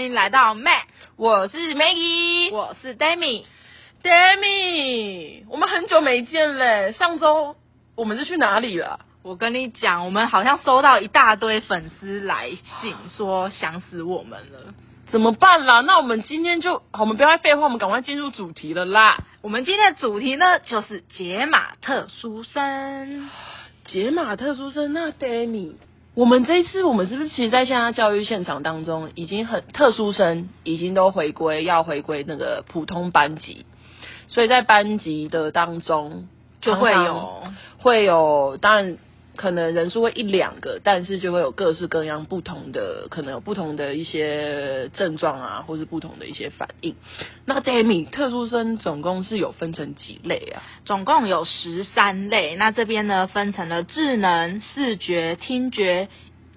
迎来到 Mac，我是 Maggie，我是 Demi。Demi，我们很久没见嘞，上周我们是去哪里了？我跟你讲，我们好像收到一大堆粉丝来信，说想死我们了。怎么办啦？那我们今天就，好我们不要再废话，我们赶快进入主题了啦。我们今天的主题呢，就是解码特殊生。解码特殊生，那 Demi，我们这一次我们是不是其实在现在教育现场当中，已经很特殊生已经都回归，要回归那个普通班级，所以在班级的当中就会有会有，当然可能人数会一两个，但是就会有各式各样不同的，可能有不同的一些症状啊，或是不同的一些反应。那 Demi 特殊生总共是有分成几类啊？总共有十三类，那这边呢分成了智能、视觉、听觉、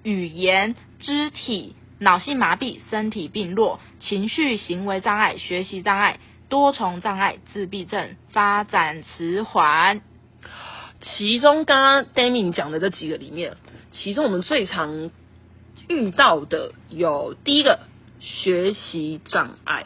语言、肢体、脑性麻痹、身体病弱、情绪行为障碍、学习障碍、多重障碍、自闭症、发展迟缓。其中刚刚 d a m i n 讲的这几个里面，其中我们最常遇到的有第一个学习障碍，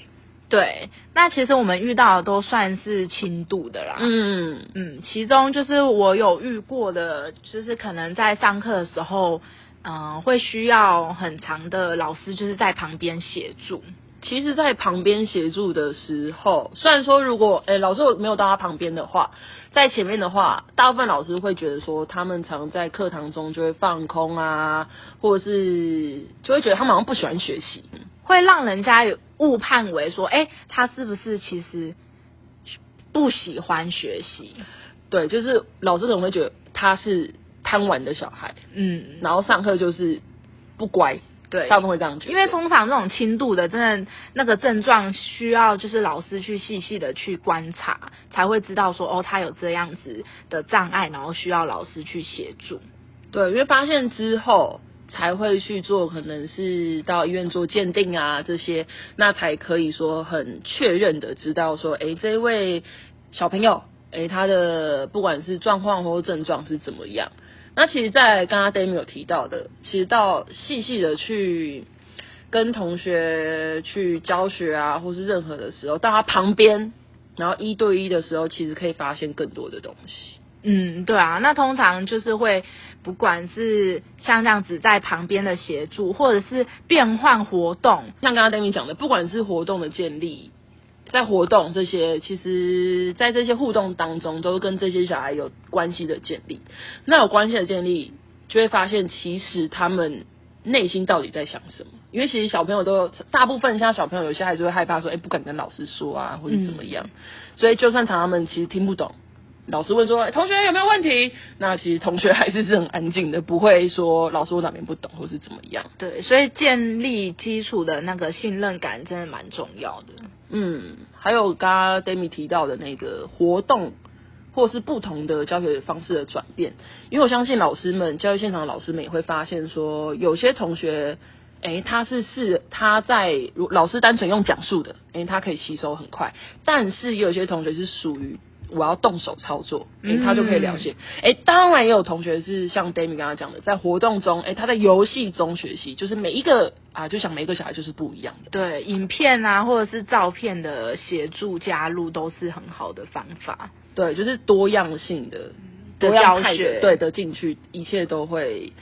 对，那其实我们遇到的都算是轻度的啦。嗯，嗯，其中就是我有遇过的，就是可能在上课的时候，嗯、会需要很长的老师就是在旁边协助。其实，在旁边协助的时候，虽然说如果诶、老师没有到他旁边的话，在前面的话，大部分老师会觉得说，他们常在课堂中就会放空啊，或者是就会觉得他们好像不喜欢学习。会让人家有误判为说，哎、他是不是其实不喜欢学习？对，就是老师可能会觉得他是贪玩的小孩，嗯，然后上课就是不乖，对大部分会这样觉得。因为通常这种轻度的，真的那个症状需要就是老师去细细的去观察，才会知道说，哦，他有这样子的障碍，然后需要老师去协助。对，因为发现之后才会去做，可能是到医院做鉴定啊这些，那才可以说很确认的知道说，诶，这位小朋友，诶，他的不管是状况或症状是怎么样。那其实，在刚刚 Dami 有提到的，其实到细细的去跟同学去教学啊，或是任何的时候，到他旁边，然后一对一的时候，其实可以发现更多的东西。嗯，对啊，那通常就是会，不管是像这样子在旁边的协助，或者是变换活动，像刚刚 d a m i 讲的，不管是活动的建立，在活动这些，其实在这些互动当中，都跟这些小孩有关系的建立。那有关系的建立，就会发现其实他们内心到底在想什么。因为其实小朋友都有，大部分像小朋友有些还是会害怕说，哎、不敢跟老师说啊，或者怎么样。所以就算常他们其实听不懂。老师问说：“哎同学有没有问题？”那其实同学还是是很安静的，不会说老师我哪边不懂或是怎么样。对，所以建立基础的那个信任感真的蛮重要的。嗯，还有刚刚 Demi 提到的那个活动，或是不同的教学方式的转变，因为我相信老师们、教育现场的老师们也会发现说，有些同学，诶，他是是他在如老师单纯用讲述的，诶，他可以吸收很快，但是也有些同学是属于。我要动手操作，诶，他就可以了解。诶，当然也有同学是像 d a m i 刚刚讲的，在活动中，诶，他在游戏中学习，就是每一个啊，就想每一个小孩就是不一样的。对，影片啊，或者是照片的协助加入，都是很好的方法。对，就是多样性的、的多样态教学的，对的进去，一切都会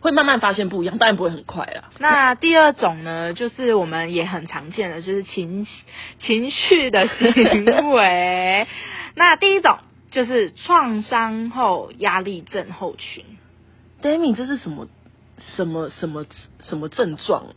会慢慢发现不一样，当然不会很快啦。那第二种呢，就是我们也很常见的，就是情情绪的行为。那第一种就是创伤后压力症候群。Demi，这是什么什么什么什么症状啊？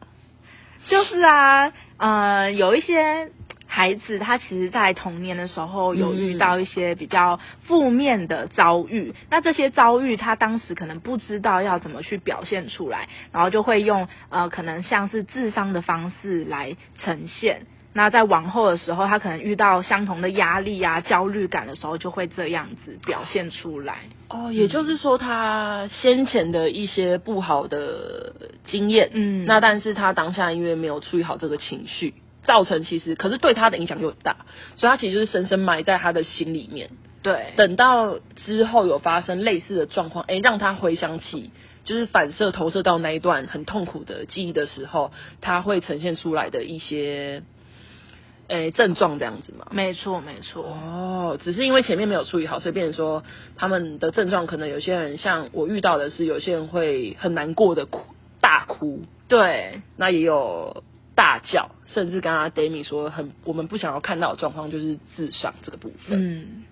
就是啊，呃，有一些孩子他其实，在童年的时候有遇到一些比较负面的遭遇，那这些遭遇他当时可能不知道要怎么去表现出来，然后就会用呃，可能像是智商的方式来呈现。那在往后的时候，他可能遇到相同的压力啊、焦虑感的时候，就会这样子表现出来。哦，也就是说，他先前的一些不好的经验，嗯那但是他当下因为没有处理好这个情绪，造成其实可是对他的影响又很大，所以他其实就是深深埋在他的心里面。对，等到之后有发生类似的状况，哎，让他回想起就是反射投射到那一段很痛苦的记忆的时候，它会呈现出来的一些。诶，症状这样子嘛？没错，没错。哦，只是因为前面没有处理好，所以变成说他们的症状可能有些人像我遇到的是，有些人会很难过的哭大哭，对，那也有大叫，甚至刚刚 d a m i 说很我们不想要看到的状况就是自伤这个部分。嗯，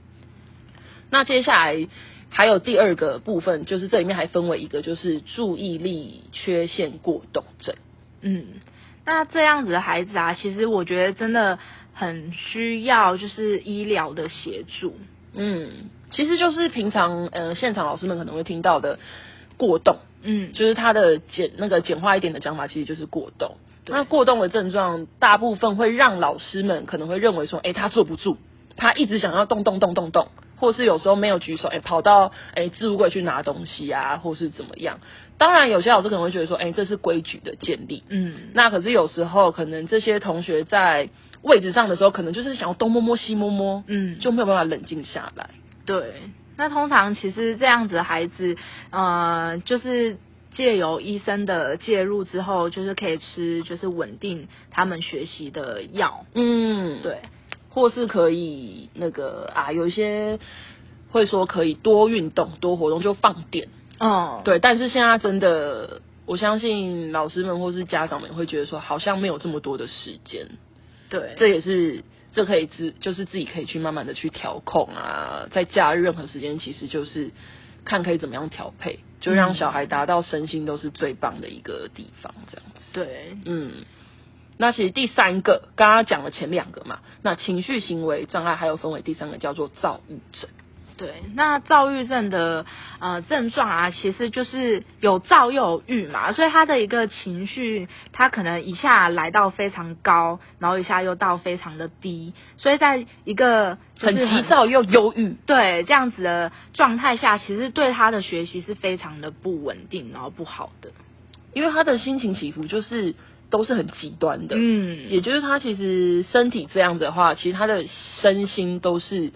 那接下来还有第二个部分，就是这里面还分为一个就是注意力缺陷过动症。嗯。那这样子的孩子啊，其实我觉得真的很需要就是医疗的协助。嗯，其实就是平常呃现场老师们可能会听到的过动，嗯，就是他的简那个简化一点的讲法，其实就是过动。那过动的症状大部分会让老师们可能会认为说，哎，他坐不住，他一直想要动动动动动。或是有时候没有举手，哎，跑到哎置物柜去拿东西啊，或是怎么样？当然，有些老师可能会觉得说，哎，这是规矩的建立。嗯，那可是有时候可能这些同学在位置上的时候，可能就是想要东摸摸西摸摸，嗯，就没有办法冷静下来。对，那通常其实这样子的孩子，呃，就是借由医生的介入之后，就是可以吃就是稳定他们学习的药。嗯，对。或是可以那个啊，有一些会说可以多运动、多活动就放电。哦，对，但是现在真的，我相信老师们或是家长们会觉得说，好像没有这么多的时间。对，这也是这可以自就是自己可以去慢慢的去调控啊，在假日任何时间，其实就是看可以怎么样调配，就让小孩达到身心都是最棒的一个地方，这样子。对，嗯。那其实第三个，刚刚讲了前两个嘛，那情绪行为障碍还有分为第三个叫做躁郁症。对，那躁郁症的呃症状啊，其实就是有躁又有郁嘛，所以他的一个情绪，他可能一下来到非常高，然后一下又到非常的低，所以在一个很急躁又忧郁，对这样子的状态下，其实对他的学习是非常的不稳定，然后不好的，因为他的心情起伏就是。都是很极端的，嗯，也就是他其实身体这样子的话，其实他的身心都是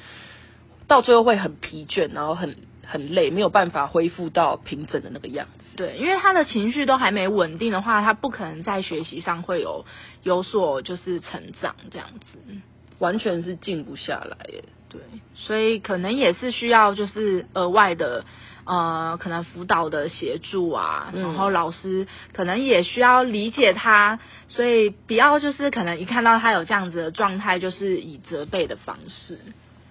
到最后会很疲倦，然后很很累，没有办法恢复到平整的那个样子。对，因为他的情绪都还没稳定的话，他不可能在学习上会有有所就是成长这样子，完全是静不下来耶。对，所以可能也是需要就是额外的。呃，可能辅导的协助啊，然后老师可能也需要理解他，所以不要就是可能一看到他有这样子的状态，就是以责备的方式。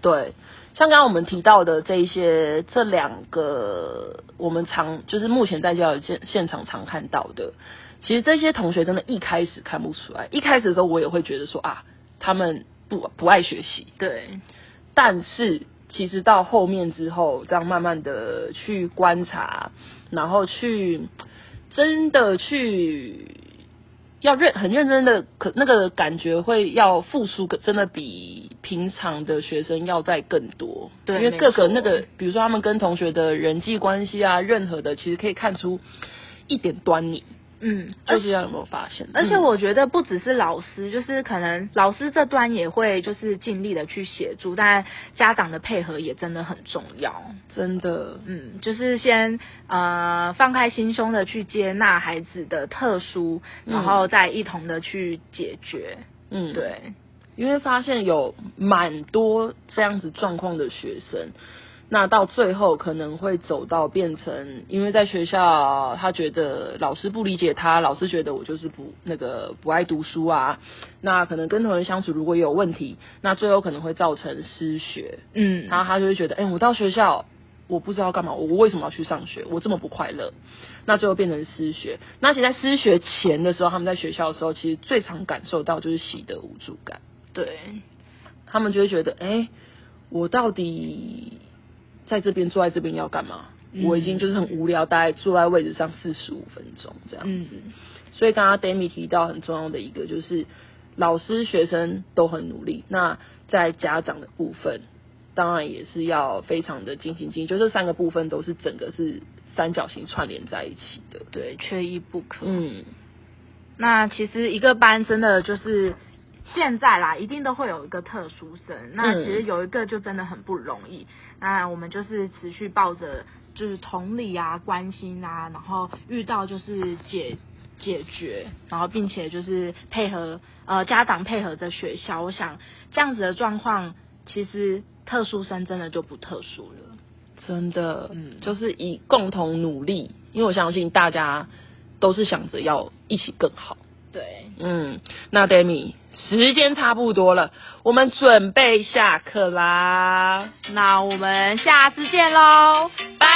对，像刚刚我们提到的这一些，这两个我们常就是目前在教育现现场常看到的，其实这些同学真的一开始看不出来，一开始的时候我也会觉得说啊，他们不不爱学习。对，但是。其实到后面之后，这样慢慢的去观察，然后去真的去要认很认真的，可那个感觉会要付出，真的比平常的学生要再更多。对，因为各个那个，比如说他们跟同学的人际关系啊，任何的，其实可以看出一点端倪。嗯，就是要有没有发现？而且我觉得不只是老师，就是可能老师这端也会就是尽力的去协助，但家长的配合也真的很重要。真的，嗯，就是先呃放开心胸的去接纳孩子的特殊，然后再一同的去解决。嗯，对，因为发现有蛮多这样子状况的学生。那到最后可能会走到变成，因为在学校他觉得老师不理解他，老师觉得我就是不那个不爱读书啊。那可能跟同学相处如果有问题，那最后可能会造成失学。嗯，然后他就会觉得，哎，我到学校我不知道干嘛，我为什么要去上学？我这么不快乐，那最后变成失学。那其实在失学前的时候，他们在学校的时候，其实最常感受到就是习得无助感。对，他们就会觉得，哎，我到底。在这边坐在这边要干嘛？我已经就是很无聊，大概坐在位置上四十五分钟这样子。所以刚刚 Demi 提到很重要的一个就是，老师学生都很努力。那在家长的部分，当然也是要非常的尽心尽力。就这三个部分都是整个是三角形串联在一起的，对，缺一不可。嗯，那其实一个班真的就是。现在啦，一定都会有一个特殊生。那嗯其实有一个就真的很不容易。那我们就是持续抱着就是同理啊、关心啊，然后遇到就是解解决，然后并且就是配合呃家长配合着学校。我想这样子的状况，其实特殊生真的就不特殊了。真的，嗯就是以共同努力，因为我相信大家都是想着要一起更好。对，嗯，那 Demi 时间差不多了，我们准备下课啦，那我们下次见喽，拜。